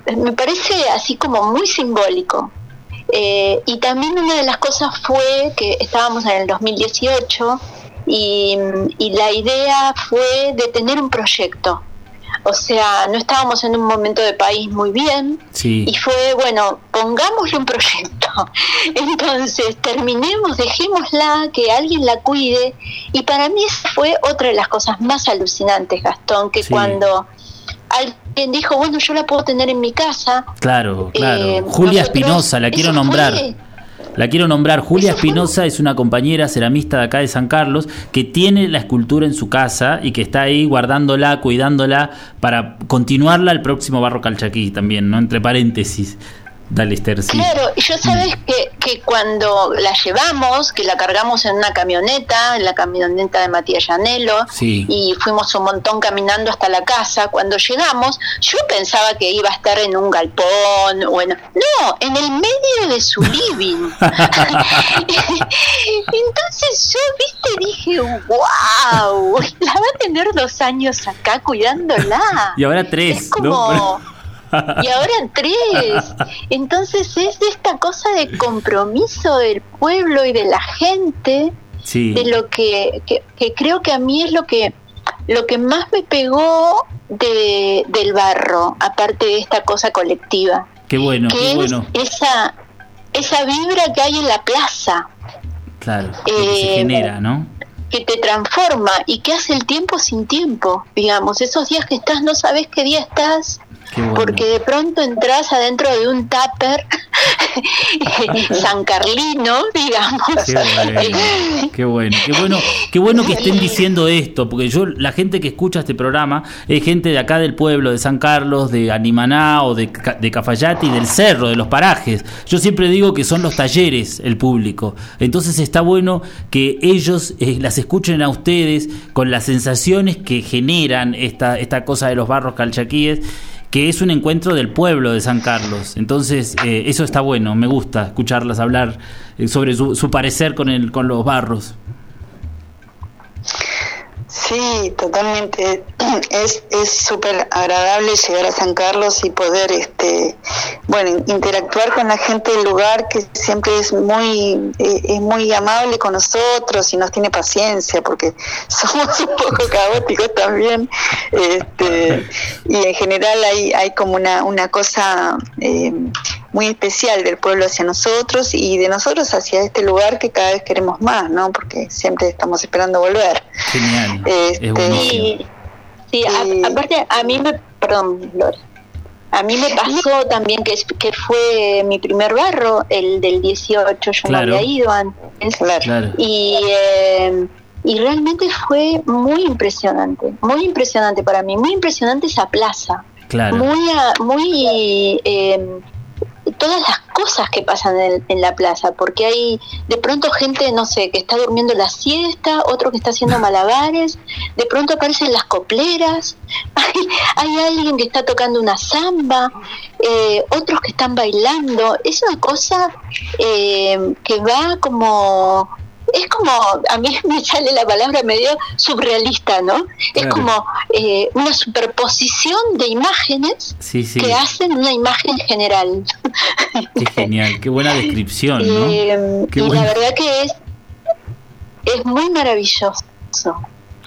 mí me parece así como muy simbólico. Eh, y también una de las cosas fue que estábamos en el 2018 y, y la idea fue de tener un proyecto. O sea, no estábamos en un momento de país muy bien Sí. y fue, bueno, pongámosle un proyecto. Entonces, terminemos, dejémosla, que alguien la cuide. Y para mí esa fue otra de las cosas más alucinantes, Gastón, que Sí. cuando alguien dijo, bueno, yo la puedo tener en mi casa. Claro, claro. eh, Julia nosotros- Espinosa, la quiero nombrar. fue- La quiero nombrar. Julia Espinosa es una compañera ceramista de acá de San Carlos que tiene la escultura en su casa y que está ahí guardándola, cuidándola para continuarla al próximo Barro Calchaquí también, ¿no? Entre paréntesis. Dale, Esther, sí. Claro, y yo sabes que, que cuando la llevamos, que la cargamos en una camioneta, en la camioneta de Matías Llanelo, Sí. y fuimos un montón caminando hasta la casa, cuando llegamos, yo pensaba que iba a estar en un galpón, o en- no, en el medio de su living. Entonces yo, viste, dije, wow, la va a tener dos años acá cuidándola. Y ahora tres, Es como... ¿no? Y ahora tres. Entonces es esta cosa de compromiso del pueblo y de la gente, Sí. de lo que, que, que creo que a mí es lo que lo que más me pegó de, del barro, aparte de esta cosa colectiva, Qué bueno, que qué es bueno. esa esa vibra que hay en la plaza, Claro, que se eh, genera, ¿no? que te transforma y que hace el tiempo sin tiempo, digamos, esos días que estás no sabes qué día estás, bueno. porque de pronto entras adentro de un tupper San Carlino, digamos. Qué bueno, qué bueno, qué bueno, qué bueno que estén diciendo esto, porque yo, la gente que escucha este programa es gente de acá del pueblo, de San Carlos, de Animaná o de, de Cafayate y del cerro, de los parajes. Yo siempre digo que son los talleres el público. Entonces está bueno que ellos eh, las escuchen a ustedes con las sensaciones que generan esta, esta cosa de los barros calchaquíes que es un encuentro del pueblo de San Carlos. Entonces, eh, eso está bueno, me gusta escucharlas hablar eh, sobre su, su parecer con, el, con los barros. Sí, totalmente. Es es súper agradable llegar a San Carlos y poder, este, bueno, interactuar con la gente del lugar que siempre es muy eh, es muy amable con nosotros y nos tiene paciencia porque somos un poco caóticos también. Este, y en general hay hay como una una cosa eh, muy especial del pueblo hacia nosotros y de nosotros hacia este lugar que cada vez queremos más, ¿no? Porque siempre estamos esperando volver. Genial. Este, es buenísimo. Sí, a- aparte a mí me, perdón, Lore. A mí me pasó también que, es- que fue mi primer barro, el del 18, yo Claro. no había ido antes. Claro. Claro. Y, eh, y realmente fue muy impresionante, muy impresionante para mí, muy impresionante esa plaza. Claro. muy a- muy eh, todas las cosas que pasan en, la plaza porque hay de pronto gente no sé que está durmiendo la siesta otro que está haciendo malabares de pronto aparecen las copleras hay, hay alguien que está tocando una samba eh, otros que están bailando. Es una cosa eh, que va como es como, a mí me sale la palabra medio surrealista, ¿no? Es como eh, una superposición de imágenes Sí, sí. que hacen una imagen general. Qué genial. Qué buena descripción, ¿no? Eh, Qué y la verdad que es, es muy maravilloso.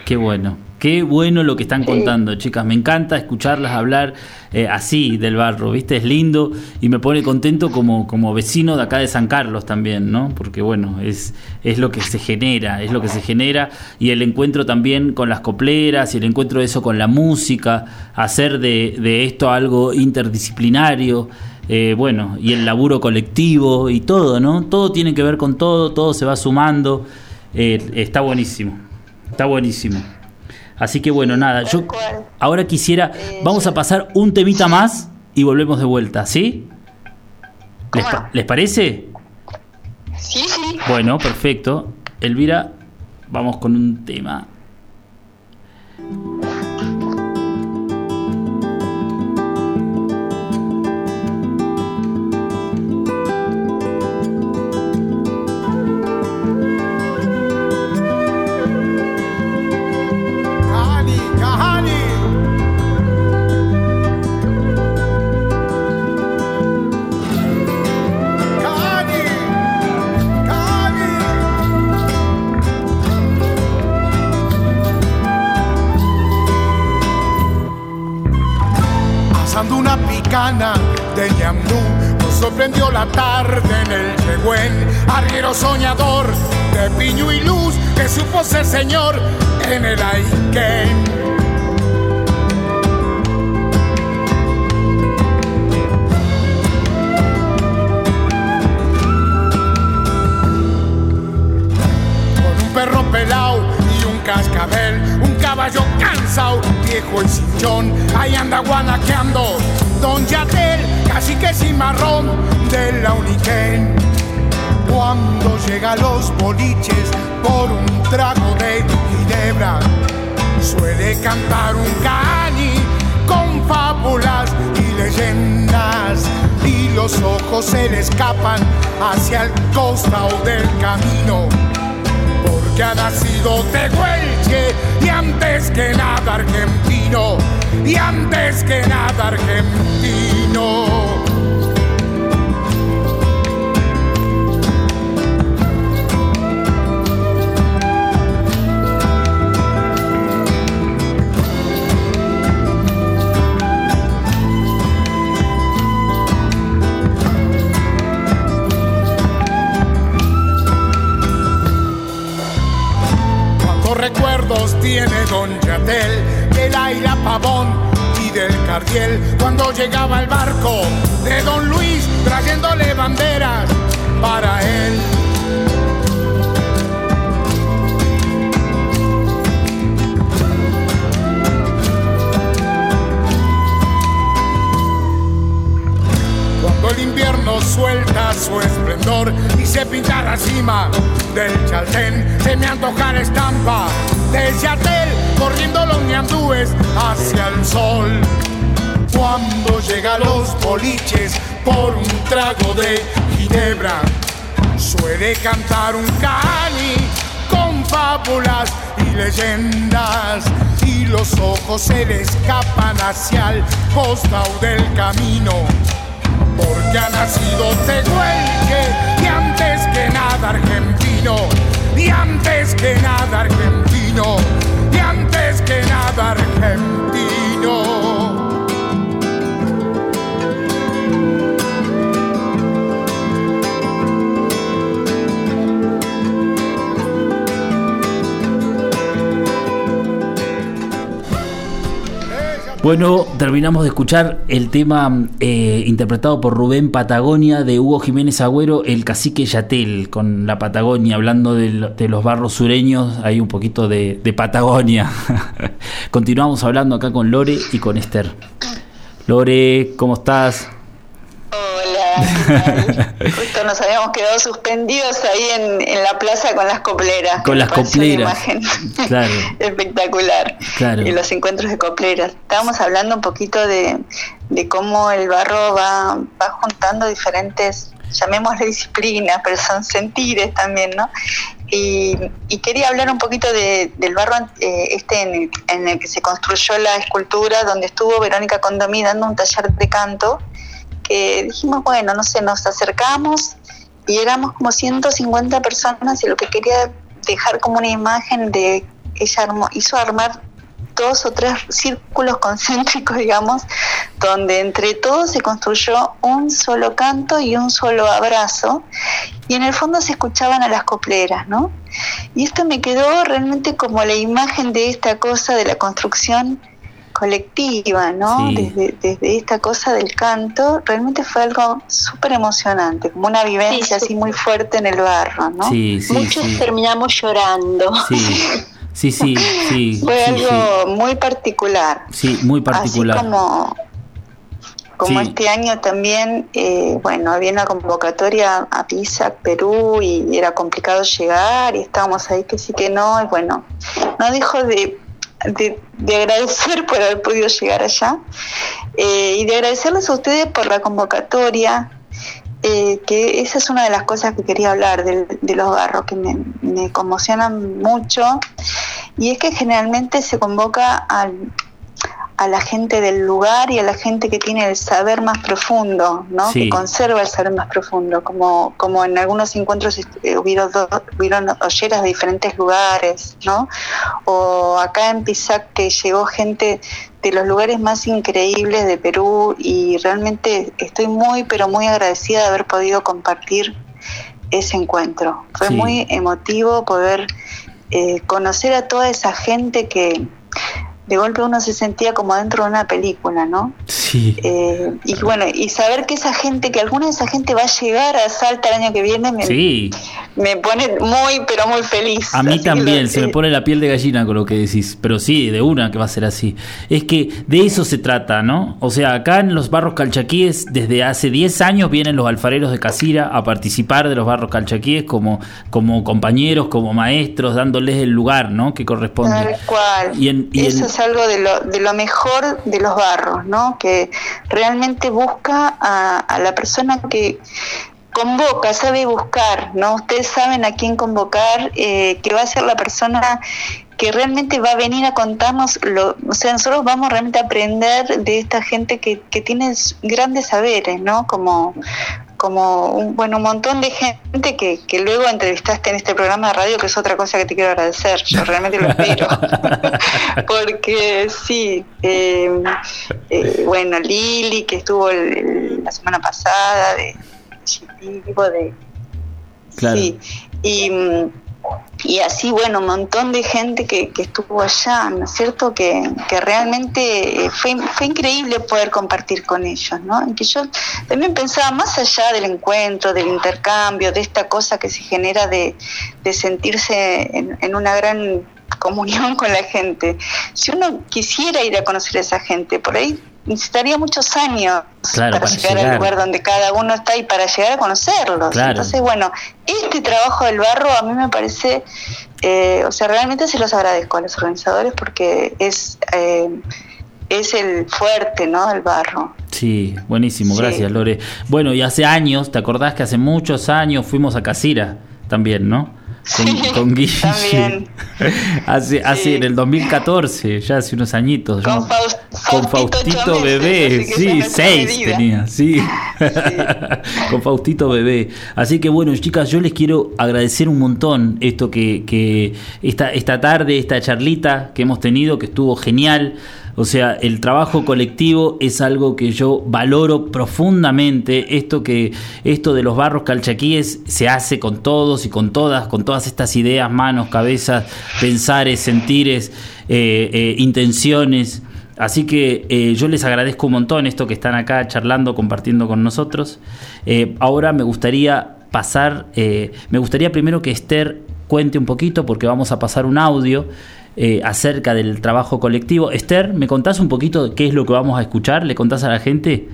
Qué bueno. Qué bueno lo que están contando, chicas. Me encanta escucharlas hablar eh, así del barro, ¿viste? Es lindo y me pone contento como, como vecino de acá de San Carlos también, ¿no? Porque bueno, es, es lo que se genera, es lo que se genera y el encuentro también con las copleras y el encuentro de eso con la música, hacer de, de esto algo interdisciplinario. eh, bueno, y el laburo colectivo y todo, ¿no? Todo tiene que ver con todo, todo se va sumando. Eh, está buenísimo, está buenísimo. Así que bueno, nada, yo cual. ahora quisiera, vamos a pasar un temita más y volvemos de vuelta, ¿sí? ¿Les, les parece? Sí, sí. Bueno, perfecto. Elvira, vamos con un tema. Asando una picana de ñandú, nos sorprendió la tarde en el Yegüen, arriero soñador de piño y luz, que supo ser señor en el Aiken. con un perro pelao y un cascabel, caballo cansado, viejo y cinchón, ahí anda guanaqueando Don Yatel, casi que sin marrón de la Uniquén. Cuando llega a los boliches por un trago de ginebra, suele cantar un cani con fábulas y leyendas y los ojos se le escapan hacia el costado del camino porque ha nacido tehuelche y antes que nada argentino y antes que nada argentino Yatel del Aira Pavón y del Cardiel cuando llegaba el barco de Don Luis trayéndole banderas para él. El invierno suelta su esplendor y se pinta la cima del Chaltén, se me antoja la estampa del Yatel corriendo los ñandúes hacia el sol. Cuando llega los boliches por un trago de ginebra, suele cantar un cani con fábulas y leyendas y los ojos se le escapan hacia el costado del camino porque ha nacido Tehuelche y antes que nada argentino, y antes que nada argentino, y antes que nada argentino. Bueno, terminamos de escuchar el tema eh, interpretado por Rubén Patagonia de Hugo Jiménez Agüero, El Cacique Yatel, con la Patagonia, hablando de, los barros sureños, hay un poquito de, de Patagonia. Continuamos hablando acá con Lore y con Esther. Lore, ¿cómo estás? Justo nos habíamos quedado suspendidos ahí en, en la plaza con las copleras. Con las copleras, imagen claro. espectacular. Claro. Y los encuentros de copleras. Estábamos hablando un poquito de, de cómo el barro va, va juntando diferentes, llamémosle disciplinas, pero son sentires también, ¿no? Y, y quería hablar un poquito de- del barro eh, este en el, en el que se construyó la escultura, donde estuvo Verónica Condomí dando un taller de canto dijimos, bueno, no sé, nos acercamos y éramos como 150 personas y lo que quería dejar como una imagen de ella hizo armar dos o tres círculos concéntricos, digamos, donde entre todos se construyó un solo canto y un solo abrazo, y en el fondo se escuchaban a las copleras, ¿no? Y esto me quedó realmente como la imagen de esta cosa de la construcción colectiva, ¿no? Sí. Desde, desde esta cosa del canto, realmente fue algo súper emocionante, como una vivencia Sí, así muy fuerte en el barro, ¿no? Sí, sí, Muchos sí. terminamos llorando. Sí, sí, sí, sí, Fue sí, algo muy particular. sí. Sí, muy particular. Así como como Sí. este año también, eh, bueno, había una convocatoria a PISA, Perú, y era complicado llegar, y estábamos ahí que sí que no, y bueno, no dejo de, de, de agradecer por haber podido llegar allá, eh, y de agradecerles a ustedes por la convocatoria, eh, que esa es una de las cosas que quería hablar de, los barros, que me, me conmocionan mucho, y es que generalmente se convoca al a la gente del lugar y a la gente que tiene el saber más profundo, ¿no? Sí. Que conserva el saber más profundo, como, como en algunos encuentros eh, hubieron, do- hubieron olleras de diferentes lugares, ¿no? O acá en Pisac que llegó gente de los lugares más increíbles de Perú y realmente estoy muy, pero muy agradecida de haber podido compartir ese encuentro. Fue Sí. muy emotivo poder eh, conocer a toda esa gente que de golpe uno se sentía como dentro de una película, ¿no? Sí. Eh, y bueno, y saber que esa gente, que alguna de esa gente va a llegar a Salta el año que viene, me, Sí, me pone muy, pero muy feliz. a mí Así también, lo- se me pone la piel de gallina con lo que decís, pero sí, de una que va a ser así. Es que de eso se trata, ¿no? O sea, acá en los barros calchaquíes, desde hace 10 años vienen los alfareros de Casira a participar de los barros calchaquíes como, como compañeros, como maestros, dándoles el lugar, ¿no? Que corresponde. Tal cual. Y en- y Eso en- algo de lo, de lo mejor de los barros, ¿no? Que realmente busca a, la persona que convoca, sabe buscar, ¿no? Ustedes saben a quién convocar, eh, que va a ser la persona que realmente va a venir a contarnos, lo, o sea, nosotros vamos realmente a aprender de esta gente que, que tiene grandes saberes, ¿no? Como, como un, bueno, un montón de gente que, que luego entrevistaste en este programa de radio, que es otra cosa que te quiero agradecer, yo realmente lo espero. Porque sí, eh, eh, bueno, Lili, que estuvo el- el- la semana pasada, de Chitivo, de... Claro. Sí, y, mm, y así, bueno, un montón de gente que, que estuvo allá, ¿no es cierto? Que, que realmente eh, fue, fue increíble poder compartir con ellos, ¿no? Que yo también pensaba más allá del encuentro, del intercambio, de esta cosa que se genera de, de sentirse en, en una gran comunión con la gente. Si uno quisiera ir a conocer a esa gente, por ahí necesitaría muchos años Claro, para, para llegar, llegar. al lugar donde cada uno está y para llegar a conocerlos. Claro. Entonces, bueno, este trabajo del barro a mí me parece, eh, o sea, realmente se los agradezco a los organizadores porque es, eh, es el fuerte, ¿no? El barro. Sí, buenísimo, Sí. gracias Lore. Bueno, y hace años, ¿te acordás que hace muchos años fuimos a Casira también, ¿no? Con, Sí, con Guille. también. hace, hace Sí. en el 2014, ya hace unos añitos. Con con Faustito Bebé, así sí, seis medida. tenía, sí. con Faustito Bebé. Así que bueno, chicas, yo les quiero agradecer un montón esto que, que esta, esta tarde, esta charlita que hemos tenido, que estuvo genial. O sea, el trabajo colectivo es algo que yo valoro profundamente. Esto que esto de los barros calchaquíes se hace con todos y con todas, con todas estas ideas, manos, cabezas, pensares, sentires, eh, eh, intenciones. Así que eh, yo les agradezco un montón esto que están acá charlando, compartiendo con nosotros. Eh, ahora me gustaría pasar, me gustaría primero que Esther cuente un poquito, porque vamos a pasar un audio eh, acerca del trabajo colectivo. Esther, ¿me contás un poquito qué es lo que vamos a escuchar? ¿Le contás a la gente?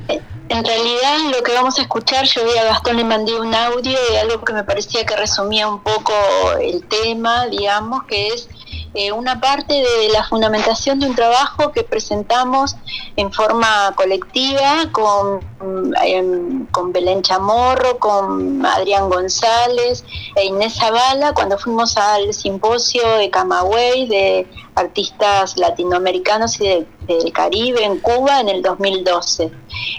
En realidad lo que vamos a escuchar, yo vi a Gastón le mandé un audio de algo que me parecía que resumía un poco el tema, digamos, que es eh, una parte de la fundamentación de un trabajo que presentamos en forma colectiva con, em, con Belén Chamorro, con Adrián González e Inés Zavala cuando fuimos al simposio de Camagüey de artistas latinoamericanos y de- del Caribe en Cuba en el 2012.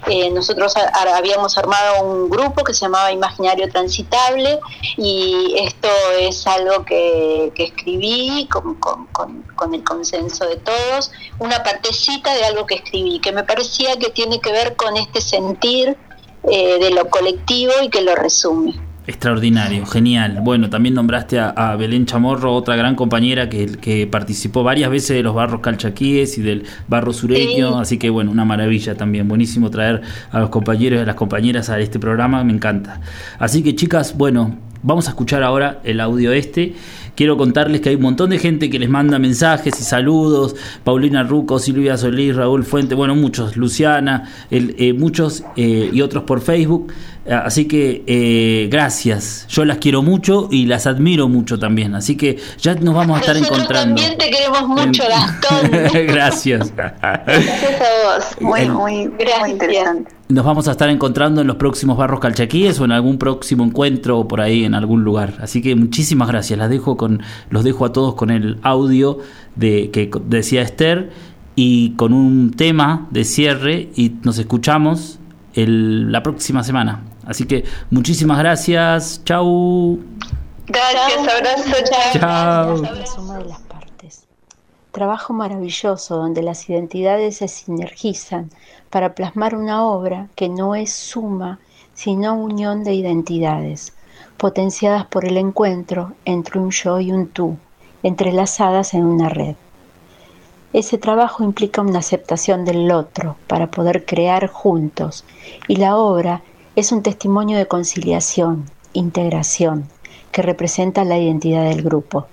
Eh, nosotros habíamos armado un grupo que se llamaba Imaginario Transitable y esto es algo que, que escribí con, con- con- con el consenso de todos, una partecita de algo que escribí, que me parecía que tiene que ver con este sentir eh, de lo colectivo y que lo resume. Extraordinario, genial. Bueno, también nombraste a, a Belén Chamorro, otra gran compañera que, que participó varias veces de los barros calchaquíes y del barro sureño, Sí. así que bueno, una maravilla también. Buenísimo traer a los compañeros y a las compañeras a este programa, me encanta. Así que chicas, bueno, vamos a escuchar ahora el audio este quiero contarles que hay un montón de gente que les manda mensajes y saludos. Paulina Ruco, Silvia Solís, Raúl Fuente, bueno, muchos, Luciana, eh, muchos eh, y otros por Facebook. Así que eh, gracias, yo las quiero mucho y las admiro mucho también. Así que ya nos vamos a estar encontrando. También te queremos mucho, Gastón. gracias. Gracias a vos, muy, muy, muy interesante. Nos vamos a estar encontrando en los próximos barros calchaquíes o en algún próximo encuentro por ahí en algún lugar. Así que muchísimas gracias. Las dejo con, los dejo a todos con el audio de que decía Esther y con un tema de cierre y nos escuchamos el, la próxima semana. Así que muchísimas gracias. Chau. Gracias, abrazo, chao suma de las partes. Trabajo maravilloso donde las identidades se sinergizan para plasmar una obra que no es suma, sino unión de identidades, potenciadas por el encuentro entre un yo y un tú, entrelazadas en una red. Ese trabajo implica una aceptación del otro para poder crear juntos y la obra es un testimonio de conciliación, integración, que representa la identidad del grupo.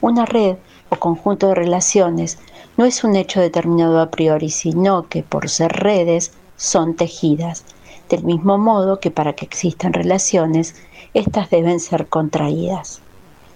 Una red o conjunto de relaciones no es un hecho determinado a priori, sino que por ser redes son tejidas, del mismo modo que para que existan relaciones, éstas deben ser contraídas.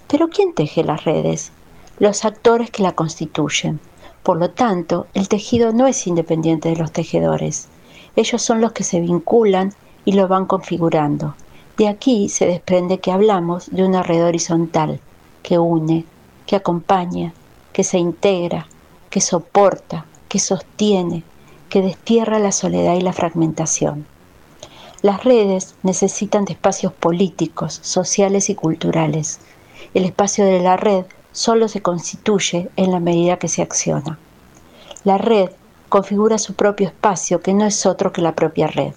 Pero ¿quién teje las redes? Los actores que la constituyen. Por lo tanto, el tejido no es independiente de los tejedores. Ellos son los que se vinculan y lo van configurando. De aquí se desprende que hablamos de una red horizontal que une, que acompaña, que se integra, que soporta, que sostiene, que destierra la soledad y la fragmentación. Las redes necesitan espacios políticos, sociales y culturales. El espacio de la red solo se constituye en la medida que se acciona. La red configura su propio espacio que no es otro que la propia red.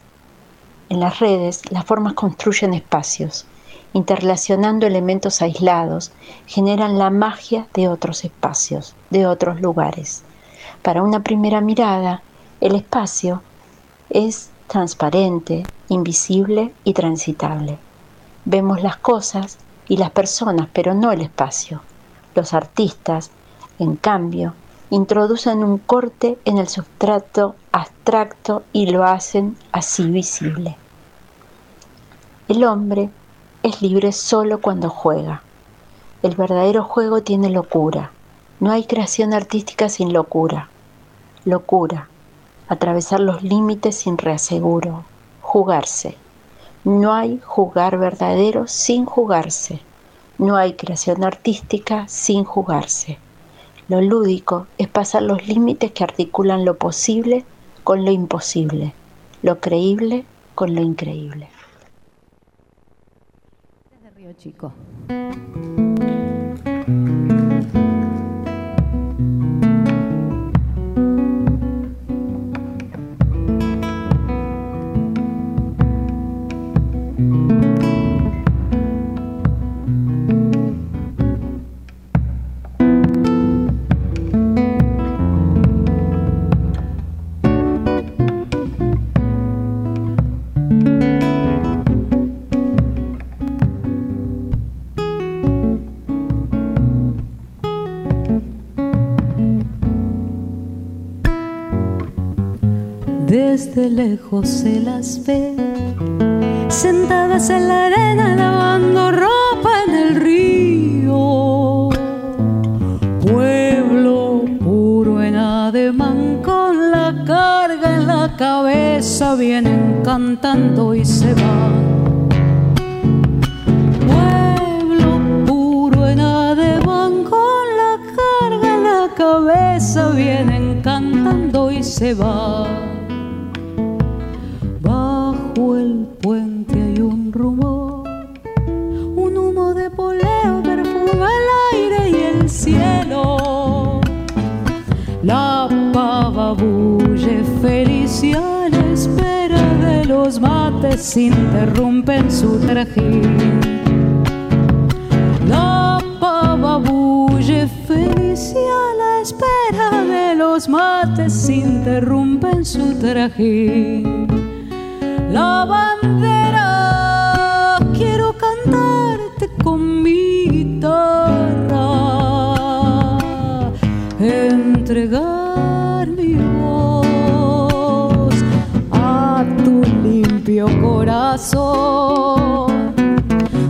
En las redes, las formas construyen espacios, interrelacionando elementos aislados, generan la magia de otros espacios, de otros lugares. Para una primera mirada, el espacio es transparente, invisible y transitable. Vemos las cosas y las personas, pero no el espacio. Los artistas, en cambio, introducen un corte en el sustrato abstracto y lo hacen así visible. El hombre es libre solo cuando juega. El verdadero juego tiene locura. No hay creación artística sin locura. Locura. Atravesar los límites sin reaseguro. Jugarse. No hay jugar verdadero sin jugarse. No hay creación artística sin jugarse. Lo lúdico es pasar los límites que articulan lo posible con lo imposible, lo creíble con lo increíble. Río desde lejos se las ve, sentadas en la arena lavando ropa en el río. Pueblo puro en ademán con la carga en la cabeza vienen cantando y se van. Pueblo puro en ademán con la carga en la cabeza vienen cantando y se van la espera de los mates, interrumpen su trajín. La pava bulle felicia a la espera de los mates, interrumpen su trajín la bandera.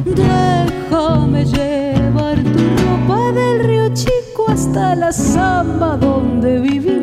Déjame llevar tu ropa del río Chico hasta la samba donde dos.